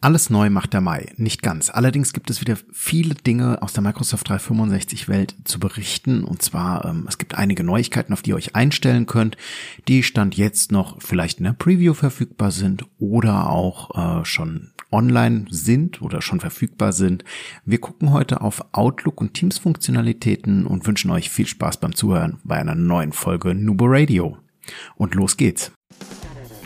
Alles neu macht der Mai, nicht ganz. Allerdings gibt es wieder viele Dinge aus der Microsoft 365 Welt zu berichten. Und zwar, ähm, es gibt einige Neuigkeiten, auf die ihr euch einstellen könnt, die Stand jetzt noch vielleicht in der Preview verfügbar sind oder auch äh, schon online sind oder schon verfügbar sind. Wir gucken heute auf Outlook und Teams Funktionalitäten und wünschen euch viel Spaß beim Zuhören bei einer neuen Folge Nubo Radio. Und los geht's.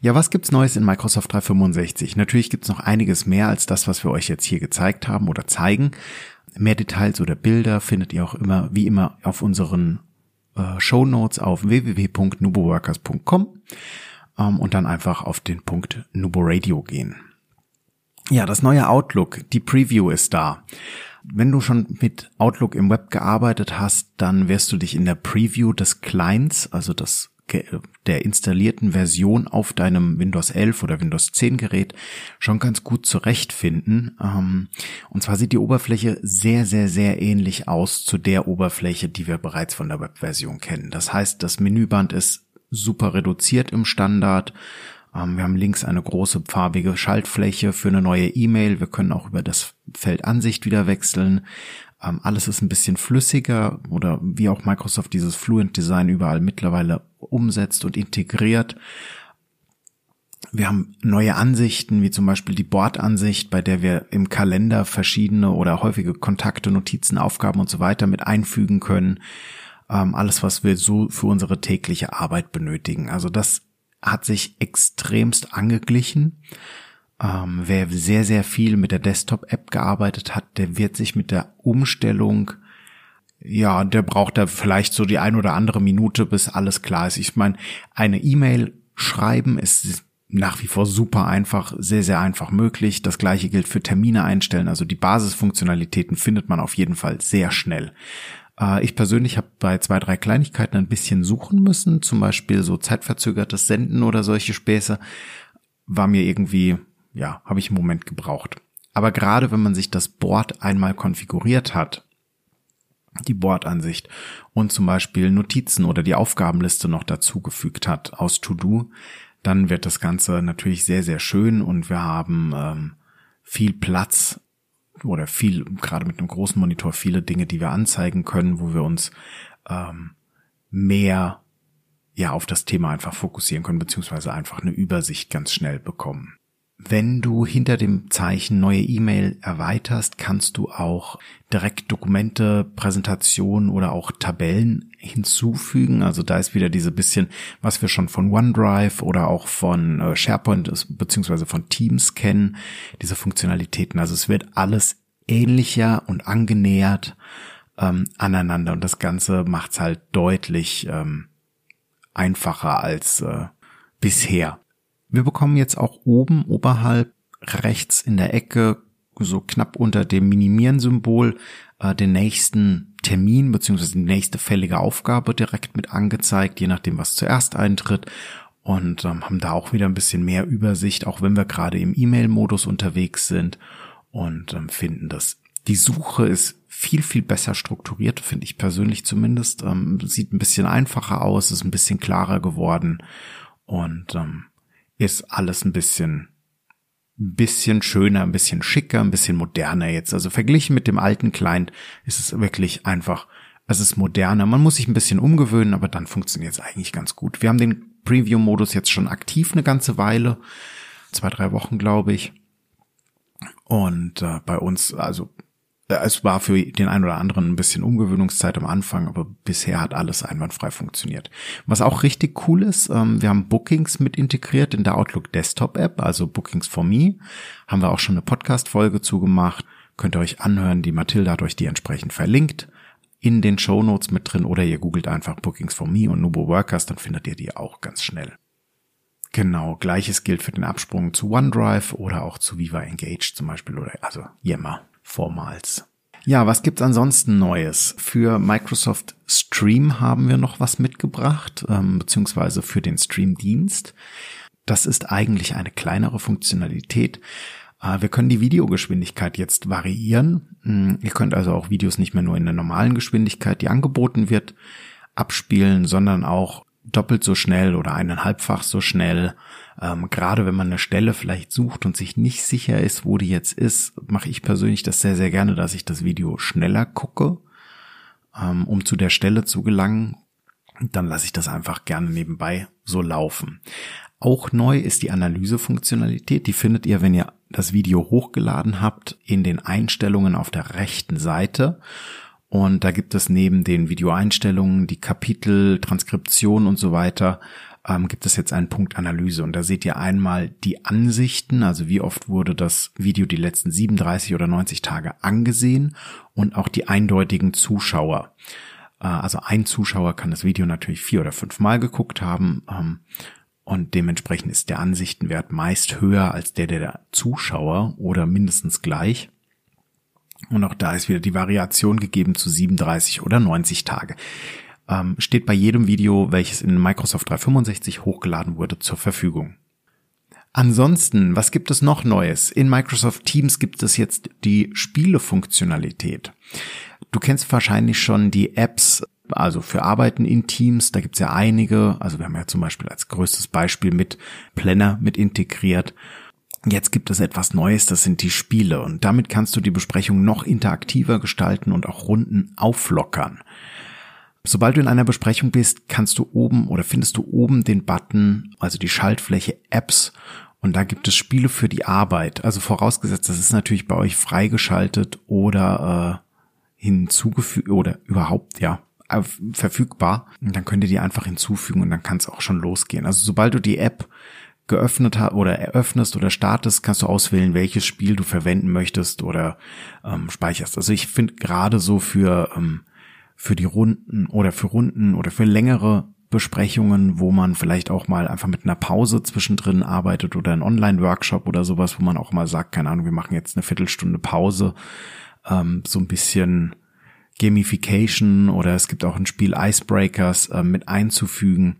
Ja, was gibt's Neues in Microsoft 365? Natürlich gibt's noch einiges mehr als das, was wir euch jetzt hier gezeigt haben oder zeigen. Mehr Details oder Bilder findet ihr auch immer, wie immer, auf unseren äh, Show Notes auf www.nuboworkers.com ähm, und dann einfach auf den Punkt Nubo Radio gehen. Ja, das neue Outlook, die Preview ist da. Wenn du schon mit Outlook im Web gearbeitet hast, dann wirst du dich in der Preview des Clients, also das der installierten Version auf deinem Windows 11 oder Windows 10 Gerät schon ganz gut zurechtfinden. Ähm, und zwar sieht die Oberfläche sehr, sehr, sehr ähnlich aus zu der Oberfläche, die wir bereits von der Webversion kennen. Das heißt, das Menüband ist super reduziert im Standard. Ähm, wir haben links eine große farbige Schaltfläche für eine neue E-Mail. Wir können auch über das Feld Ansicht wieder wechseln. Ähm, alles ist ein bisschen flüssiger oder wie auch Microsoft dieses Fluent Design überall mittlerweile umsetzt und integriert. Wir haben neue Ansichten, wie zum Beispiel die Bordansicht, bei der wir im Kalender verschiedene oder häufige Kontakte, Notizen, Aufgaben und so weiter mit einfügen können. Ähm, alles, was wir so für unsere tägliche Arbeit benötigen. Also das hat sich extremst angeglichen. Ähm, wer sehr, sehr viel mit der Desktop-App gearbeitet hat, der wird sich mit der Umstellung, ja, der braucht da vielleicht so die ein oder andere Minute, bis alles klar ist. Ich meine, eine E-Mail schreiben ist nach wie vor super einfach, sehr, sehr einfach möglich. Das gleiche gilt für Termine einstellen. Also die Basisfunktionalitäten findet man auf jeden Fall sehr schnell. Äh, ich persönlich habe bei zwei, drei Kleinigkeiten ein bisschen suchen müssen, zum Beispiel so zeitverzögertes Senden oder solche Späße, war mir irgendwie ja, habe ich einen Moment gebraucht. Aber gerade wenn man sich das Board einmal konfiguriert hat, die Bordansicht und zum Beispiel Notizen oder die Aufgabenliste noch dazugefügt hat aus To-Do, dann wird das Ganze natürlich sehr, sehr schön und wir haben ähm, viel Platz oder viel, gerade mit einem großen Monitor, viele Dinge, die wir anzeigen können, wo wir uns ähm, mehr ja auf das Thema einfach fokussieren können, beziehungsweise einfach eine Übersicht ganz schnell bekommen. Wenn du hinter dem Zeichen neue E-Mail erweiterst, kannst du auch direkt Dokumente, Präsentationen oder auch Tabellen hinzufügen. Also da ist wieder diese bisschen, was wir schon von OneDrive oder auch von äh, SharePoint beziehungsweise von Teams kennen, diese Funktionalitäten. Also es wird alles ähnlicher und angenähert ähm, aneinander und das Ganze macht es halt deutlich ähm, einfacher als äh, bisher. Wir bekommen jetzt auch oben oberhalb rechts in der Ecke so knapp unter dem Minimieren-Symbol äh, den nächsten Termin beziehungsweise die nächste fällige Aufgabe direkt mit angezeigt, je nachdem, was zuerst eintritt. Und ähm, haben da auch wieder ein bisschen mehr Übersicht, auch wenn wir gerade im E-Mail-Modus unterwegs sind und ähm, finden das. Die Suche ist viel, viel besser strukturiert, finde ich persönlich zumindest. Ähm, sieht ein bisschen einfacher aus, ist ein bisschen klarer geworden und ähm, ist alles ein bisschen, bisschen schöner, ein bisschen schicker, ein bisschen moderner jetzt. Also verglichen mit dem alten Client ist es wirklich einfach, es ist moderner. Man muss sich ein bisschen umgewöhnen, aber dann funktioniert es eigentlich ganz gut. Wir haben den Preview-Modus jetzt schon aktiv eine ganze Weile. Zwei, drei Wochen, glaube ich. Und äh, bei uns, also es war für den einen oder anderen ein bisschen Umgewöhnungszeit am Anfang, aber bisher hat alles einwandfrei funktioniert. Was auch richtig cool ist, ähm, wir haben Bookings mit integriert in der Outlook Desktop App, also Bookings for Me. Haben wir auch schon eine Podcast-Folge zugemacht. Könnt ihr euch anhören. Die Mathilda hat euch die entsprechend verlinkt in den Show Notes mit drin oder ihr googelt einfach Bookings for Me und Nubo Workers, dann findet ihr die auch ganz schnell. Genau, gleiches gilt für den Absprung zu OneDrive oder auch zu Viva Engage zum Beispiel oder also Yammer vormals. Ja, was gibt's ansonsten Neues? Für Microsoft Stream haben wir noch was mitgebracht, ähm, beziehungsweise für den Stream-Dienst. Das ist eigentlich eine kleinere Funktionalität. Äh, wir können die Videogeschwindigkeit jetzt variieren. Hm, ihr könnt also auch Videos nicht mehr nur in der normalen Geschwindigkeit, die angeboten wird, abspielen, sondern auch doppelt so schnell oder eineinhalbfach so schnell. Ähm, gerade wenn man eine Stelle vielleicht sucht und sich nicht sicher ist, wo die jetzt ist, mache ich persönlich das sehr, sehr gerne, dass ich das Video schneller gucke, ähm, um zu der Stelle zu gelangen. Dann lasse ich das einfach gerne nebenbei so laufen. Auch neu ist die Analysefunktionalität. Die findet ihr, wenn ihr das Video hochgeladen habt, in den Einstellungen auf der rechten Seite. Und da gibt es neben den Videoeinstellungen, die Kapitel, Transkription und so weiter, ähm, gibt es jetzt einen Punkt Analyse. Und da seht ihr einmal die Ansichten, also wie oft wurde das Video die letzten 37 oder 90 Tage angesehen und auch die eindeutigen Zuschauer. Äh, also ein Zuschauer kann das Video natürlich vier oder fünf Mal geguckt haben. Ähm, und dementsprechend ist der Ansichtenwert meist höher als der der Zuschauer oder mindestens gleich. Und auch da ist wieder die Variation gegeben zu 37 oder 90 Tage. Ähm, steht bei jedem Video, welches in Microsoft 365 hochgeladen wurde, zur Verfügung. Ansonsten, was gibt es noch Neues? In Microsoft Teams gibt es jetzt die Spielefunktionalität. Du kennst wahrscheinlich schon die Apps, also für Arbeiten in Teams, da gibt es ja einige. Also wir haben ja zum Beispiel als größtes Beispiel mit Planner mit integriert. Jetzt gibt es etwas Neues, das sind die Spiele und damit kannst du die Besprechung noch interaktiver gestalten und auch Runden auflockern. Sobald du in einer Besprechung bist, kannst du oben oder findest du oben den Button, also die Schaltfläche Apps und da gibt es Spiele für die Arbeit. Also vorausgesetzt, das ist natürlich bei euch freigeschaltet oder äh, hinzugefügt oder überhaupt ja verfügbar. Und dann könnt ihr die einfach hinzufügen und dann kann es auch schon losgehen. Also sobald du die App geöffnet hast oder eröffnest oder startest, kannst du auswählen, welches Spiel du verwenden möchtest oder ähm, speicherst. Also ich finde gerade so für ähm, für die Runden oder für Runden oder für längere Besprechungen, wo man vielleicht auch mal einfach mit einer Pause zwischendrin arbeitet oder ein Online-Workshop oder sowas, wo man auch mal sagt, keine Ahnung, wir machen jetzt eine Viertelstunde Pause, ähm, so ein bisschen Gamification oder es gibt auch ein Spiel Icebreakers äh, mit einzufügen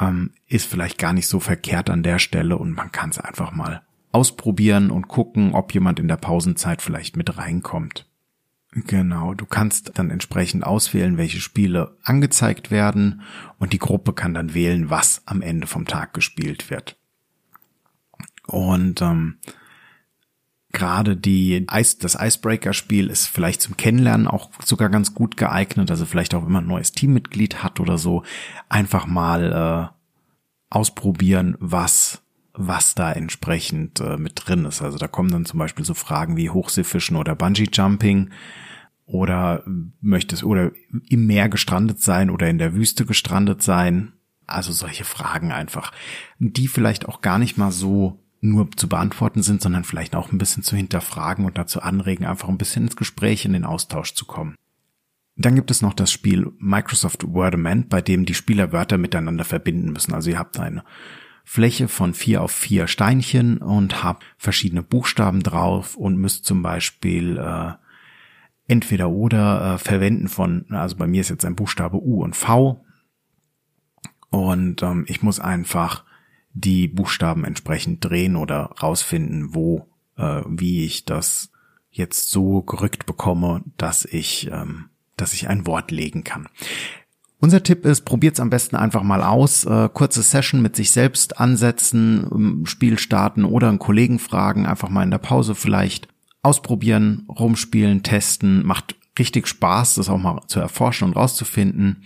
ähm, ist vielleicht gar nicht so verkehrt an der Stelle und man kann es einfach mal ausprobieren und gucken, ob jemand in der Pausenzeit vielleicht mit reinkommt. Genau, du kannst dann entsprechend auswählen, welche Spiele angezeigt werden und die Gruppe kann dann wählen, was am Ende vom Tag gespielt wird. Und ähm, gerade die Ice, das Icebreaker-Spiel ist vielleicht zum Kennenlernen auch sogar ganz gut geeignet. Also vielleicht auch, wenn man ein neues Teammitglied hat oder so, einfach mal äh, ausprobieren, was was da entsprechend äh, mit drin ist. Also da kommen dann zum Beispiel so Fragen wie Hochseefischen oder Bungee Jumping oder möchtest oder im Meer gestrandet sein oder in der Wüste gestrandet sein. Also solche Fragen einfach, die vielleicht auch gar nicht mal so nur zu beantworten sind, sondern vielleicht auch ein bisschen zu hinterfragen und dazu anregen, einfach ein bisschen ins Gespräch, in den Austausch zu kommen. Dann gibt es noch das Spiel Microsoft Wordament, bei dem die Spieler Wörter miteinander verbinden müssen. Also ihr habt eine Fläche von vier auf vier Steinchen und habt verschiedene Buchstaben drauf und müsst zum Beispiel äh, entweder oder äh, verwenden von, also bei mir ist jetzt ein Buchstabe U und V und ähm, ich muss einfach die Buchstaben entsprechend drehen oder rausfinden, wo, äh, wie ich das jetzt so gerückt bekomme, dass ich, ähm, dass ich ein Wort legen kann. Unser Tipp ist, probiert's am besten einfach mal aus. Äh, kurze Session mit sich selbst ansetzen, Spiel starten oder einen Kollegen fragen, einfach mal in der Pause vielleicht ausprobieren, rumspielen, testen. Macht richtig Spaß, das auch mal zu erforschen und rauszufinden.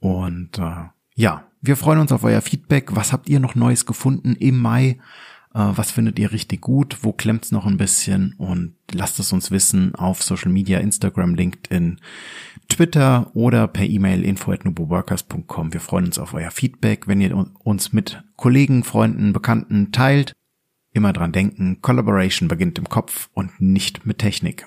Und äh, ja, wir freuen uns auf euer Feedback. Was habt ihr noch Neues gefunden im Mai? Äh, was findet ihr richtig gut? Wo klemmt's noch ein bisschen? Und lasst es uns wissen auf Social Media, Instagram, LinkedIn, Twitter oder per E-Mail info@nuboworkers.com. Wir freuen uns auf euer Feedback, wenn ihr uns mit Kollegen, Freunden, Bekannten teilt. Immer dran denken, Collaboration beginnt im Kopf und nicht mit Technik.